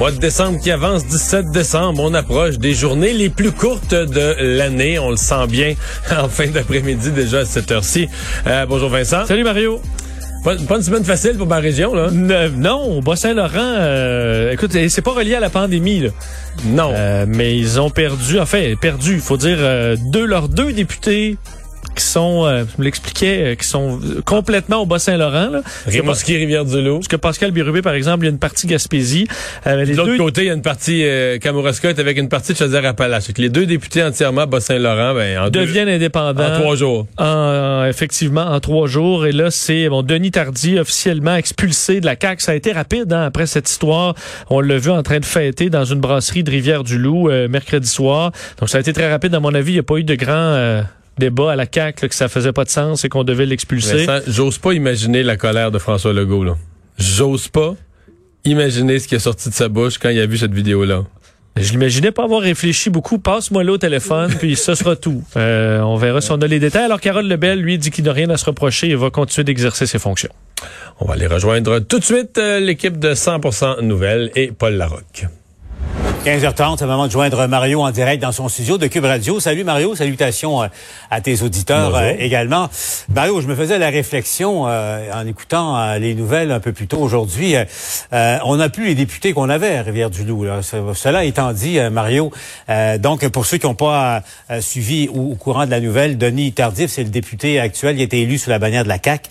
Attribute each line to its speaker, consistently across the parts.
Speaker 1: Mois de décembre qui avance, 17 décembre, on approche des journées les plus courtes de l'année. On le sent bien en fin d'après-midi déjà à cette heure-ci. Euh, bonjour Vincent.
Speaker 2: Salut Mario.
Speaker 1: Pas, pas, une semaine facile pour ma région, là.
Speaker 2: non, au Bas-Saint-Laurent, euh, écoute, c'est pas relié à la pandémie, là.
Speaker 1: Non.
Speaker 2: Euh, mais ils ont perdu, enfin, perdu, il faut dire, euh, deux, leurs deux députés qui sont, euh, je me l'expliquais, euh, qui sont complètement au Bas-Saint-Laurent.
Speaker 1: Rimouski, Rivière-du-Loup.
Speaker 2: Parce que Pascal Birubé, par exemple, il y a une partie Gaspésie.
Speaker 1: Euh, de l'autre deux... côté, il y a une partie euh, Kamouraska avec une partie de Chaudière-Appalaches. Les deux députés entièrement Bas-Saint-Laurent ben, en
Speaker 2: deviennent
Speaker 1: deux...
Speaker 2: indépendants.
Speaker 1: En trois jours.
Speaker 2: En, effectivement, en trois jours. Et là, c'est bon, Denis Tardy officiellement expulsé de la CAQ. Ça a été rapide hein, après cette histoire. On l'a vu en train de fêter dans une brasserie de Rivière-du-Loup euh, mercredi soir. Donc, ça a été très rapide. À mon avis, il n'y a pas eu de grand débat à la CAQ là, que ça faisait pas de sens et qu'on devait l'expulser.
Speaker 1: J'ose pas imaginer la colère de François Legault. J'ose pas imaginer ce qui est sorti de sa bouche quand il a vu cette vidéo-là.
Speaker 2: Je l'imaginais pas avoir réfléchi beaucoup. Passe-moi là au téléphone, puis ce sera tout. Euh, on verra si on a les détails. Alors, Carole Lebel, lui, dit qu'il n'a rien à se reprocher et va continuer d'exercer ses fonctions.
Speaker 1: On va aller rejoindre tout de suite euh, l'équipe de 100% Nouvelles et Paul Larocque.
Speaker 3: 15h30, c'est le moment de joindre Mario en direct dans son studio de Cube Radio. Salut Mario, salutations à tes auditeurs euh, également. Mario, je me faisais la réflexion euh, en écoutant euh, les nouvelles un peu plus tôt aujourd'hui. on n'a plus les députés qu'on avait à Rivière-du-Loup. Cela étant dit, Mario, donc pour ceux qui n'ont pas suivi ou au courant de la nouvelle, Denis Tardif, c'est le député actuel, il a été élu sous la bannière de la CAQ.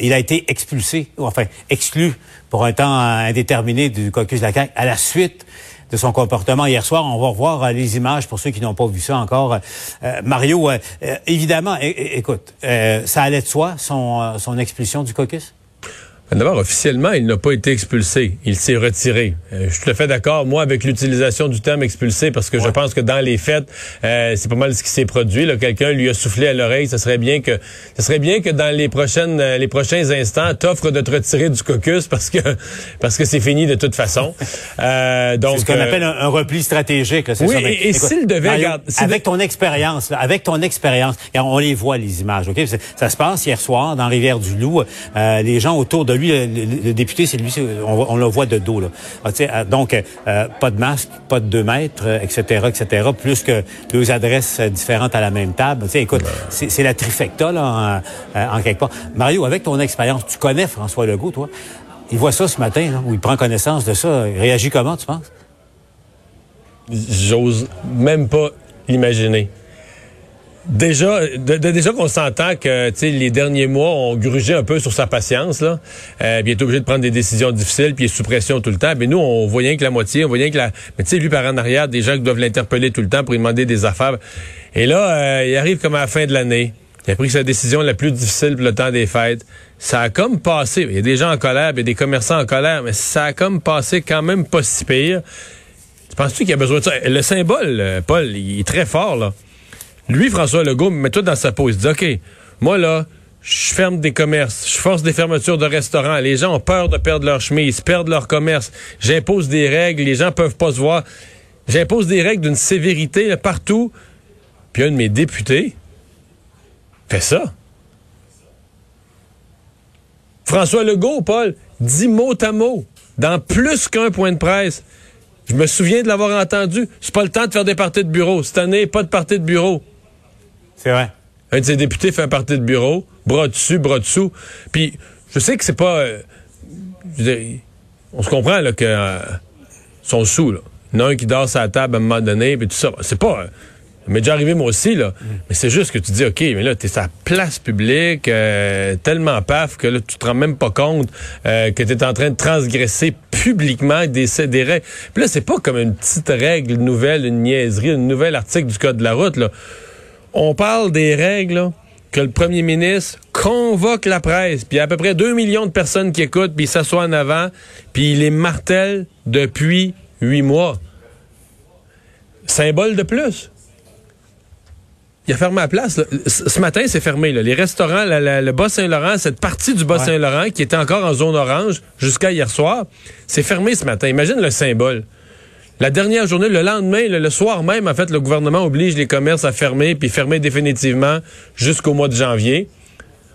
Speaker 3: il a été expulsé, ou enfin exclu pour un temps indéterminé du caucus de la CAQ à la suite de son comportement hier soir. On va revoir les images pour ceux qui n'ont pas vu ça encore. Euh, Mario, euh, évidemment, écoute, euh, ça allait de soi, son, son expulsion du caucus?
Speaker 1: D'abord, officiellement, il n'a pas été expulsé. Il s'est retiré. Euh, je suis tout à fait d'accord, moi, avec l'utilisation du terme expulsé, parce que ouais. je pense que dans les faits, euh, c'est pas mal ce qui s'est produit. Quelqu'un lui a soufflé à l'oreille. Ce serait bien que, ce serait bien que dans les prochaines, euh, les prochains instants, t'offres de te retirer du caucus parce que, parce que c'est fini de toute façon.
Speaker 3: Euh, donc, c'est ce qu'on appelle un, un, repli stratégique. Là,
Speaker 1: oui,
Speaker 3: ça.
Speaker 1: Mais, et, et s'il devait,
Speaker 3: Mario,
Speaker 1: regarde,
Speaker 3: avec ton expérience, avec ton expérience, on les voit les images. Ok, ça se passe hier soir dans Rivière-du-Loup. les gens autour de lui, le, le, député, c'est lui, on, on, le voit de dos. Là. Ah, donc, euh, pas de masque, pas de deux mètres, etc., etc., plus que deux adresses différentes à la même table. écoute, c'est la trifecta, là, en, en, quelque part. Mario, avec ton expérience, tu connais François Legault, toi? Il voit ça ce matin, là, où il prend connaissance de ça. Il réagit comment, tu penses?
Speaker 1: J'ose même pas imaginer. Déjà, de, déjà qu'on s'entend que les derniers mois ont grugé un peu sur sa patience, là. Euh, puis il est obligé de prendre des décisions difficiles, puis il est sous pression tout le temps. Mais nous, on rien que la moitié, on rien que la. Mais tu sais, lui par en arrière, des gens qui doivent l'interpeller tout le temps pour lui demander des affaires. Et là, euh, il arrive comme à la fin de l'année. Il a pris sa décision la plus difficile pour le temps des fêtes. Ça a comme passé. Il y a des gens en colère, il y a des commerçants en colère, mais ça a comme passé quand même pas si pire. Tu penses-tu qu'il y a besoin de ça? Le symbole, euh, Paul, il est très fort, là. Lui, François Legault, mets-toi dans sa peau. Il dit, OK, moi, là, je ferme des commerces, je force des fermetures de restaurants. Les gens ont peur de perdre leur chemise, perdre leur commerce. J'impose des règles, les gens peuvent pas se voir. J'impose des règles d'une sévérité partout. Puis un de mes députés fait ça. François Legault, Paul, dit mot à mot, dans plus qu'un point de presse. Je me souviens de l'avoir entendu. C'est pas le temps de faire des parties de bureau. Cette année, pas de parties de bureau.
Speaker 3: C'est vrai.
Speaker 1: Un de ses députés fait un parti de bureau, bras dessus, bras dessous. Puis, je sais que c'est pas. Euh, je veux dire, on se comprend là que euh, sont sous là. Il y en a un qui dort sur la table à un moment donné, puis tout ça. C'est pas. Euh, m'est déjà arrivé moi aussi, là. Mais c'est juste que tu dis, OK, mais là, t'es la place publique, euh, tellement paf que là, tu te rends même pas compte euh, que t'es en train de transgresser publiquement des, des règles. Puis là, c'est pas comme une petite règle nouvelle, une niaiserie, une nouvelle article du Code de la route, là. On parle des règles, que le premier ministre convoque la presse, puis il y a à peu près 2 millions de personnes qui écoutent, puis il s'assoit en avant, puis il les martèle depuis huit mois. Symbole de plus. Il a fermé la place. Ce matin, c'est fermé. Les restaurants, le Bas-Saint-Laurent, cette partie du Bas-Saint-Laurent qui était encore en zone orange jusqu'à hier soir, c'est fermé ce matin. Imagine le symbole. La dernière journée, le lendemain, le, soir même, en fait, le gouvernement oblige les commerces à fermer, puis fermer définitivement jusqu'au mois de janvier.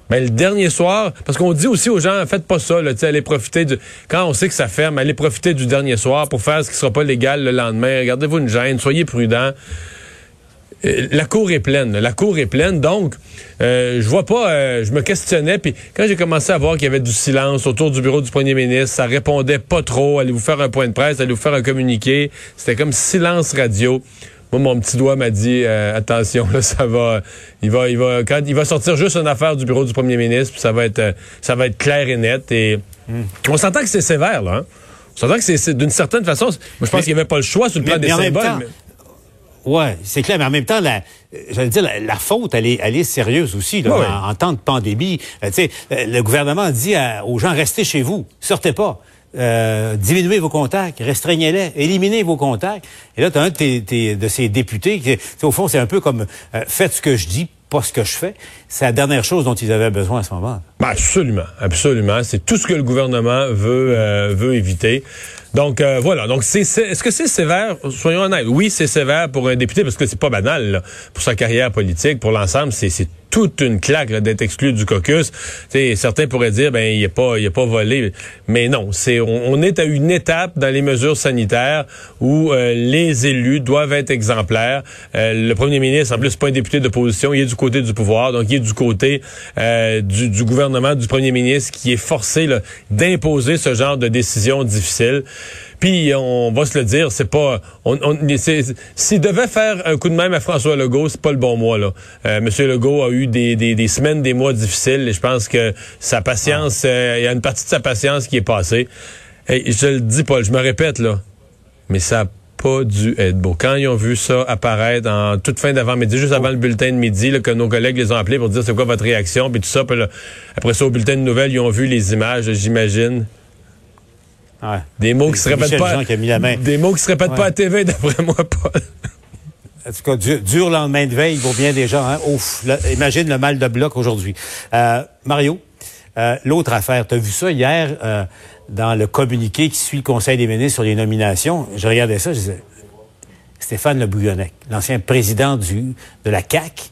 Speaker 1: Mais le dernier soir, parce qu'on dit aussi aux gens, faites pas ça, là, allez profiter du... Quand on sait que ça ferme, allez profiter du dernier soir pour faire ce qui sera pas légal le lendemain. Regardez-vous une gêne, soyez prudents. Euh, la cour est pleine. La cour est pleine, donc euh, je vois pas. Euh, je me questionnais, puis quand j'ai commencé à voir qu'il y avait du silence autour du bureau du premier ministre, ça répondait pas trop. Allez vous faire un point de presse, allez vous faire un communiqué. C'était comme silence radio. Moi, mon petit doigt m'a dit attention, là, ça va. Il va, il va, quand il va sortir juste une affaire du bureau du premier ministre, puis ça va être, ça va être clair et net. Et on s'entend que c'est sévère, là. Hein? On s'entend que c'est d'une certaine façon. Moi, je pense qu'il n'y avait pas le choix sur le plan des symboles.
Speaker 3: Oui, c'est clair, mais en même temps, la, j'allais dire, la, faute, elle est, elle est sérieuse aussi. Là, en, temps de pandémie, euh, tu sais, euh, le gouvernement dit aux gens restez chez vous, sortez pas. Euh, diminuez vos contacts, restreignez-les, éliminez vos contacts. Et là, tu as un de, de ces députés qui, au fond, c'est un peu comme faites ce que je dis, pas ce que je fais. C'est la dernière chose dont ils avaient besoin à ce moment.
Speaker 1: Ben absolument, absolument. C'est tout ce que le gouvernement veut veut éviter. Donc euh, voilà. Donc c'est est-ce que c'est sévère? Soyons honnêtes. Oui, c'est sévère pour un député parce que c'est pas banal pour sa carrière politique, pour l'ensemble. C'est toute une claque d'être exclu du caucus. Certains pourraient dire ben il est pas il est pas volé, mais non, c'est on, est à une étape dans les mesures sanitaires où euh, les élus doivent être exemplaires. Euh, le premier ministre en plus pas un député d'opposition, il est du côté du pouvoir, donc il est du côté euh, du, gouvernement du premier ministre qui est forcé d'imposer ce genre de décision difficile. Puis on va se le dire, c'est pas. On, on s'il devait faire un coup de même à François Legault, c'est pas le bon mois là. Euh, Monsieur Legault a eu des, des, des, semaines, des mois difficiles, et je pense que sa patience, euh, il y a une partie de sa patience qui est passée. Et je le dis, Paul, je me répète là, mais ça pas dû être beau. Quand ils ont vu ça apparaître en toute fin d'avant-midi, juste avant le bulletin de midi, là, que nos collègues les ont appelés pour dire c'est quoi votre réaction, puis tout ça, puis après ça au bulletin de nouvelles, ils ont vu les images, j'imagine. Des mots qui se répètent pas. Des mots qui se répètent pas à TV, d'après moi, Paul.
Speaker 3: En tout cas, dur, lendemain de veille pour bien des gens. Hein? Ouf, imagine le mal de bloc aujourd'hui. Euh, Mario, euh, l'autre affaire, tu as vu ça hier euh, dans le communiqué qui suit le Conseil des ministres sur les nominations? Je regardais ça, je disais, Stéphane Le Bouillonnec, l'ancien président du, de la CAQ,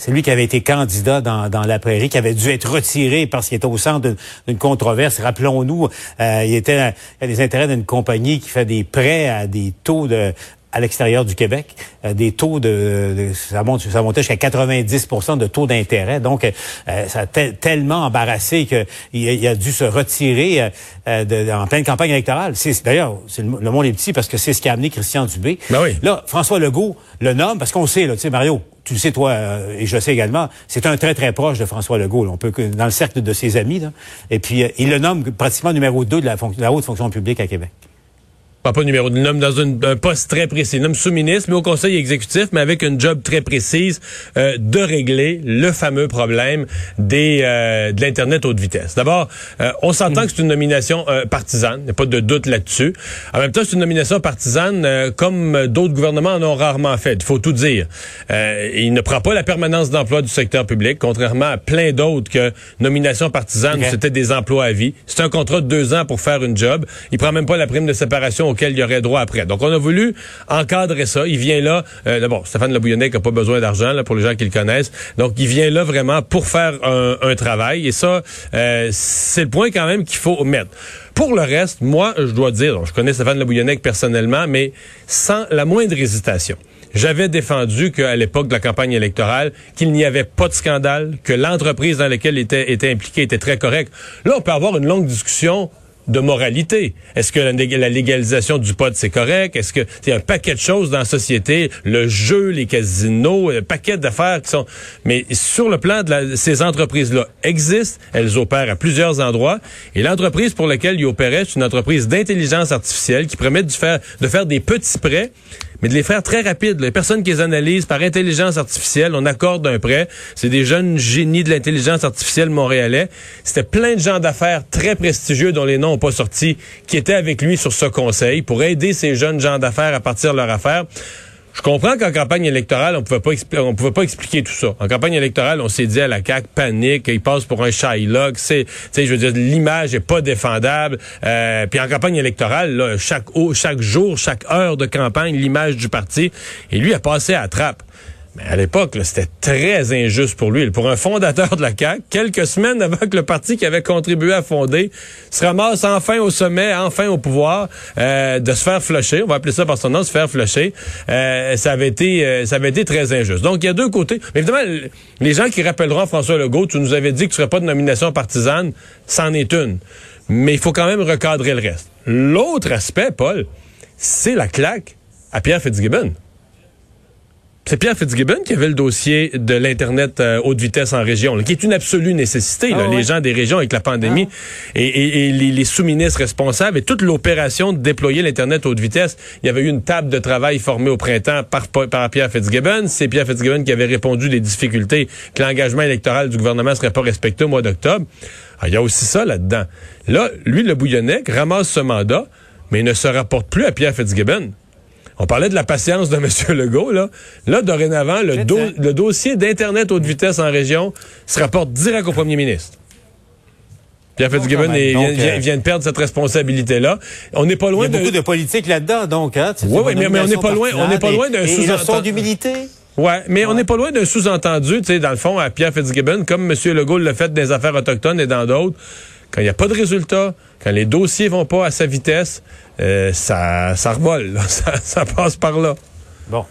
Speaker 3: c'est lui qui avait été candidat dans, dans, la prairie, qui avait dû être retiré parce qu'il était au centre d'une controverse. Rappelons-nous, euh, il était a des intérêts d'une compagnie qui fait des prêts à des taux de à l'extérieur du Québec, euh, des taux de, ça monte, ça montait jusqu'à 90 de taux d'intérêt. Donc, euh, ça a tellement embarrassé qu'il il a dû se retirer de, en pleine campagne électorale. C'est d'ailleurs, le, le, monde est petit parce que c'est ce qui a amené Christian Dubé.
Speaker 1: Ben oui.
Speaker 3: Là, François Legault le nomme parce qu'on sait, là, tu sais, Mario, tu le sais toi, euh, et je le sais également, c'est un très très proche de François Legault. On peut dans le cercle de ses amis. Là, et puis euh, il le nomme pratiquement numéro 2 de la, de la haute fonction publique à Québec.
Speaker 1: Pas, pas numéro, il nomme dans un poste très précis. Il nomme sous-ministre, mais au conseil exécutif, mais avec une job très précise euh, de régler le fameux problème des euh, de l'Internet haute vitesse. D'abord, euh, on s'entend que c'est une nomination partisane, il n'y a pas de doute là-dessus. En même temps, c'est une nomination partisane comme d'autres gouvernements en ont rarement fait, il faut tout dire. il ne prend pas la permanence d'emploi du secteur public, contrairement à plein d'autres que nomination partisane, c'était des emplois à vie. C'est un contrat de deux ans pour faire une job. Il prend même pas la prime de séparation auquel il y aurait droit après. Donc, on a voulu encadrer ça. Il vient là, euh, d'abord, Stéphane Lebouillonnec n'a pas besoin d'argent, là, pour les gens qui le connaissent. Donc, il vient là vraiment pour faire un, travail. Et ça, euh, c'est le point quand même qu'il faut mettre. Pour le reste, moi, je dois dire, je connais Stéphane Lebouillonnec personnellement, mais sans la moindre hésitation. J'avais défendu qu'à l'époque de la campagne électorale, qu'il n'y avait pas de scandale, que l'entreprise dans laquelle il était, était impliqué était très correcte. Là, on peut avoir une longue discussion de moralité. Est-ce que la, légalisation du pot, c'est correct? Est-ce que c'est un paquet de choses dans la société, le jeu, les casinos, un paquet d'affaires qui sont... Mais sur le plan de ces entreprises-là existent, elles opèrent à plusieurs endroits, et l'entreprise pour laquelle ils opéraient, c'est une entreprise d'intelligence artificielle qui permet de faire, de faire des petits prêts mais de les faire très rapides. Les personnes qui les analysent par intelligence artificielle, on accorde un prêt. C'est des jeunes génies de l'intelligence artificielle montréalais. C'était plein de gens d'affaires très prestigieux dont les noms n'ont pas sorti, qui étaient avec lui sur ce conseil pour aider ces jeunes gens d'affaires à partir de leur affaire. Je comprends qu'en campagne électorale, on pouvait pas on pouvait pas expliquer tout ça. En campagne électorale, on s'est dit à la CAQ, panique, il passe pour un Shylock, c'est, je veux dire, l'image est pas défendable. Euh, puis en campagne électorale, là, chaque, chaque jour, chaque heure de campagne, l'image du parti, et lui a passé à trappe. Mais à l'époque, c'était très injuste pour lui. Pour un fondateur de la CAQ, quelques semaines avant que le parti qui avait contribué à fonder se ramasse enfin au sommet, enfin au pouvoir, euh, de se faire flusher, on va appeler ça par son nom, se faire flusher, euh, ça avait été euh, ça avait été très injuste. Donc, il y a deux côtés. Mais évidemment, les gens qui rappelleront François Legault, tu nous avais dit que tu ferais pas de nomination partisane, c'en est une. Mais il faut quand même recadrer le reste. L'autre aspect, Paul, c'est la claque à Pierre Fitzgibbon. C'est Pierre Fitzgibbon qui avait le dossier de l'Internet euh, haute vitesse en région, qui est une absolue nécessité. Ah les gens des régions avec la pandémie ah. et, les, sous-ministres responsables et toute l'opération de déployer l'Internet haute vitesse. Il y avait eu une table de travail formée au printemps par, par Pierre Fitzgibbon. C'est Pierre Fitzgibbon qui avait répondu des difficultés que l'engagement électoral du gouvernement ne serait pas respecté au mois d'octobre. Ah, il y a aussi ça là-dedans. Là, lui, le Bouillonnec, ramasse ce mandat, mais il ne se rapporte plus à Pierre Fitzgibbon. On parlait de la patience de M. Legault. Là, là dorénavant, le, le dossier d'Internet haute vitesse en région se rapporte direct au premier ministre. Pierre Fitzgibbon euh, vient, de perdre cette responsabilité-là. On n'est pas loin
Speaker 3: Il y a beaucoup de politique là-dedans, donc. Hein,
Speaker 1: oui, oui, mais, on n'est pas loin, on n'est pas loin d'un
Speaker 3: sous-entendu. d'humilité.
Speaker 1: Ouais, mais on n'est pas loin d'un sous-entendu, tu sais, dans le fond, à Pierre Fitzgibbon, comme M. Legault l'a fait des affaires autochtones et dans d'autres. Quand il n'y a pas de résultat, quand les dossiers vont pas à sa vitesse, euh, ça, ça revole, Ça, ça passe par là.
Speaker 3: Bon.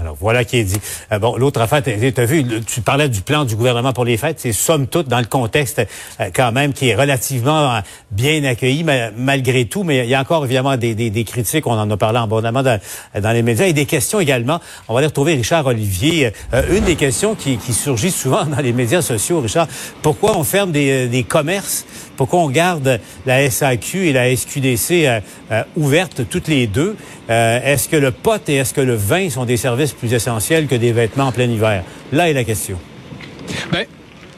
Speaker 3: Alors voilà qui est dit. Euh, bon, l'autre affaire, tu as vu, tu parlais du plan du gouvernement pour les fêtes, c'est somme toute dans le contexte euh, quand même qui est relativement euh, bien accueilli malgré tout, mais il y a encore évidemment des, des, des critiques, on en a parlé abondamment dans, dans, les médias, et des questions également. On va aller retrouver Richard Olivier. une des questions qui, qui, surgit souvent dans les médias sociaux, Richard, pourquoi on ferme des, des commerces, pourquoi on garde la SAQ et la SQDC ouvertes toutes les deux? est-ce que le pot et est-ce que le vin sont des services plus essentiel que des vêtements en plein hiver? Là est la question.
Speaker 4: Ben,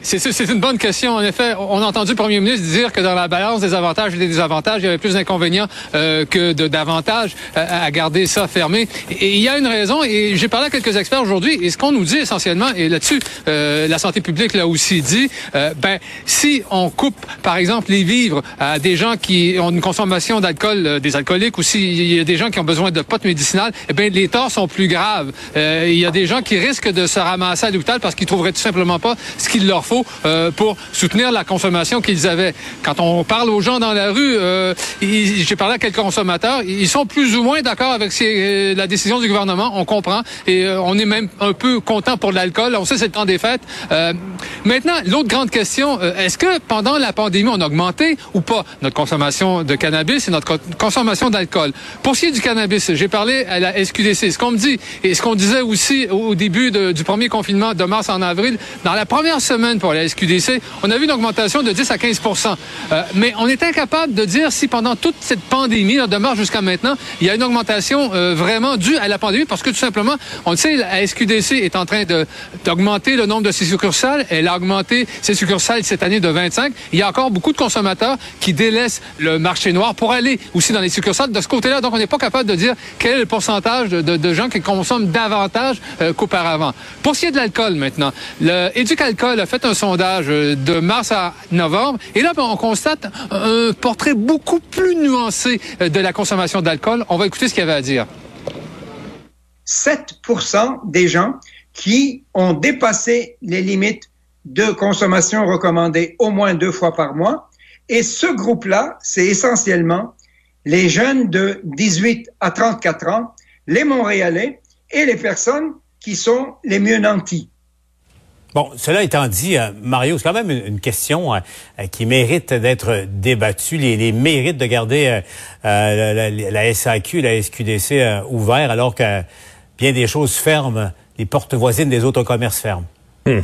Speaker 4: c'est une bonne question. En effet, on a entendu le premier ministre dire que dans la balance des avantages et des désavantages, il y avait plus d'inconvénients euh, que d'avantages à, garder ça fermé. Et, il y a une raison, et j'ai parlé à quelques experts aujourd'hui, et ce qu'on nous dit essentiellement, et là-dessus, euh, la santé publique l'a aussi dit, euh, ben, si on coupe, par exemple, les vivres à des gens qui ont une consommation d'alcool, des alcooliques, ou s'il y a des gens qui ont besoin de potes médicinales, eh bien, les torts sont plus graves. il y a des gens qui risquent de se ramasser à l'hôpital parce qu'ils trouveraient tout simplement pas ce qu'il leur faut euh, pour soutenir la consommation qu'ils avaient. Quand on parle aux gens dans la rue, euh, j'ai parlé à quelques consommateurs, ils sont plus ou moins d'accord avec euh, la décision du gouvernement, on comprend, et on est même un peu content pour l'alcool. On sait c'est le temps des fêtes. maintenant, l'autre grande question, est-ce que pendant la pandémie, on a augmenté ou pas notre consommation de cannabis et notre consommation d'alcool? Pour ce qui est du cannabis, j'ai parlé à la SQDC. Ce qu'on me dit, et ce qu'on disait aussi au début du premier confinement de mars en avril, dans la première semaine pour la SQDC, on a vu une augmentation de 10 à 15% euh, Mais on est incapable de dire si pendant toute cette pandémie, là, demeure jusqu'à maintenant, il y a une augmentation euh, vraiment due à la pandémie parce que tout simplement, on le sait, la SQDC est en train d'augmenter le nombre de ses succursales. Elle a augmenté ses succursales cette année de 25. Il y a encore beaucoup de consommateurs qui délaissent le marché noir pour aller aussi dans les succursales de ce côté-là. Donc, on n'est pas capable de dire quel est le pourcentage de, gens qui consomment davantage euh, qu'auparavant. Pour ce qui est de l'alcool maintenant, le Éducalcool a fait un sondage euh, de mars à novembre. Et là, ben, on constate un portrait beaucoup plus nuancé euh, de la consommation d'alcool. On va écouter ce qu'il y avait à dire.
Speaker 5: 7 des gens qui ont dépassé les limites de consommation recommandées au moins deux fois par mois. Et ce groupe-là, c'est essentiellement les jeunes de 18 à 34 ans, les Montréalais et les personnes qui sont les mieux nantis.
Speaker 3: Bon, cela étant dit, euh, Mario, c'est quand même une, question euh, euh, qui mérite d'être débattue. Les, mérites de garder la, SAQ, la SQDC ouvert alors que bien des choses ferment, les portes voisines des autres commerces ferment.
Speaker 1: Hmm.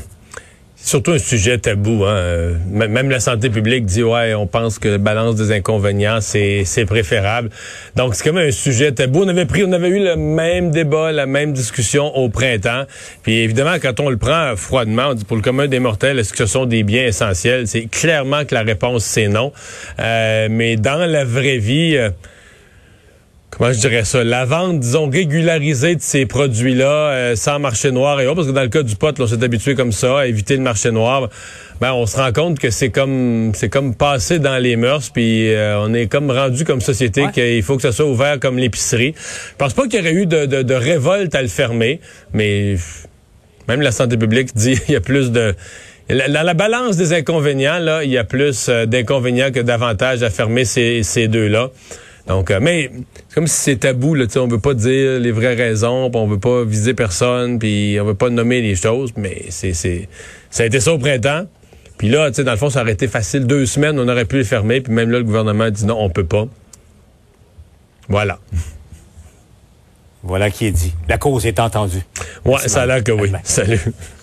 Speaker 1: Surtout un sujet tabou. Hein. Euh, même la santé publique dit ouais, on pense que la balance des inconvénients c'est c'est préférable. Donc c'est comme un sujet tabou. On avait pris, on avait eu le même débat, la même discussion au printemps. Puis évidemment, quand on le prend froidement, on dit pour le commun des mortels, est-ce que ce sont des biens essentiels? C'est clairement que la réponse c'est non. Euh, mais dans la vraie vie. Comment je dirais ça, la vente, disons, régularisée de ces produits-là, euh, sans marché noir et autres, parce que dans le cas du pot, on s'est habitué comme ça, à éviter le marché noir. Ben, on se rend compte que c'est comme c'est comme passé dans les mœurs, puis euh, on est comme rendu comme société qu'il faut que ça soit ouvert comme l'épicerie. Je pense pas qu'il y aurait eu de, de, de révolte à le fermer, mais même la santé publique dit il y a plus de dans la balance des inconvénients, là, il y a plus euh, d'inconvénients que d'avantages à fermer ces, ces deux-là. Donc, euh, mais c'est comme si c'est tabou, là, on veut pas dire les vraies raisons, on veut pas viser personne, puis on veut pas nommer les choses, mais c'est, c'est, ça a été ça au printemps. Puis là, tu sais, dans le fond, ça aurait été facile. Deux semaines, on aurait pu les fermer, puis même là, le gouvernement dit non, on peut pas. Voilà.
Speaker 3: Voilà qui est dit. La cause est entendue.
Speaker 1: Ouais, ça a l'air que oui. Salut.